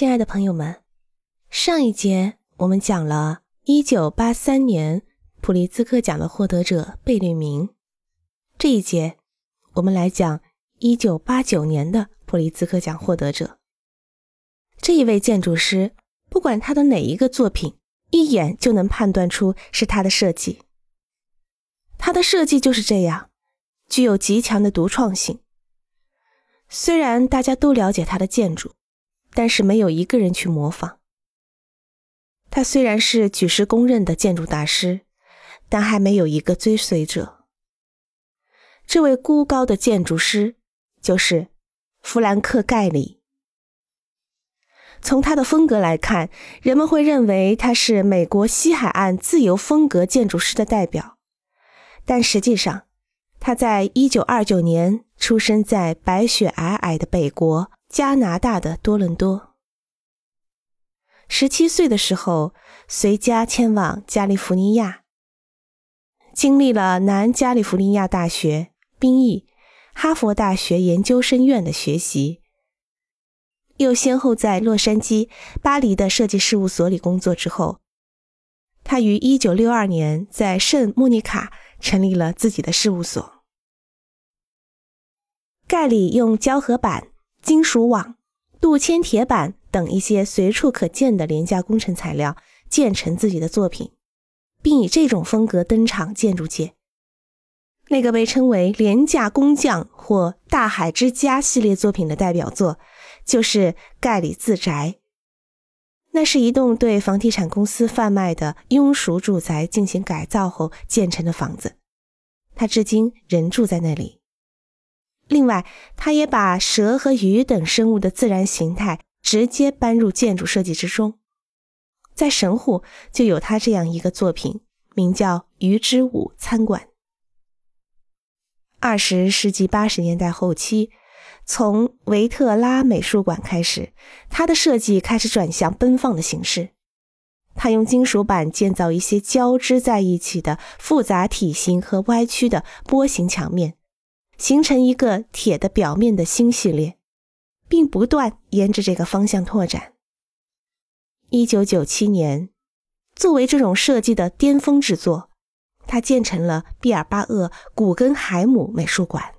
亲爱的朋友们，上一节我们讲了1983年普利兹克奖的获得者贝聿铭，这一节我们来讲1989年的普利兹克奖获得者。这一位建筑师，不管他的哪一个作品，一眼就能判断出是他的设计。他的设计就是这样，具有极强的独创性。虽然大家都了解他的建筑。但是没有一个人去模仿。他虽然是举世公认的建筑大师，但还没有一个追随者。这位孤高的建筑师就是弗兰克·盖里。从他的风格来看，人们会认为他是美国西海岸自由风格建筑师的代表，但实际上，他在一九二九年出生在白雪皑皑的北国。加拿大的多伦多。十七岁的时候，随家迁往加利福尼亚，经历了南加利福尼亚大学、兵役、哈佛大学研究生院的学习，又先后在洛杉矶、巴黎的设计事务所里工作之后，他于一九六二年在圣莫尼卡成立了自己的事务所。盖里用胶合板。金属网、镀铅铁板等一些随处可见的廉价工程材料建成自己的作品，并以这种风格登场建筑界。那个被称为“廉价工匠”或“大海之家”系列作品的代表作，就是盖里自宅。那是一栋对房地产公司贩卖的庸俗住宅进行改造后建成的房子，他至今仍住在那里。另外，他也把蛇和鱼等生物的自然形态直接搬入建筑设计之中。在神户就有他这样一个作品，名叫《鱼之舞餐馆》。二十世纪八十年代后期，从维特拉美术馆开始，他的设计开始转向奔放的形式。他用金属板建造一些交织在一起的复杂体型和歪曲的波形墙面。形成一个铁的表面的新系列，并不断沿着这个方向拓展。一九九七年，作为这种设计的巅峰之作，它建成了毕尔巴鄂古根海姆美术馆。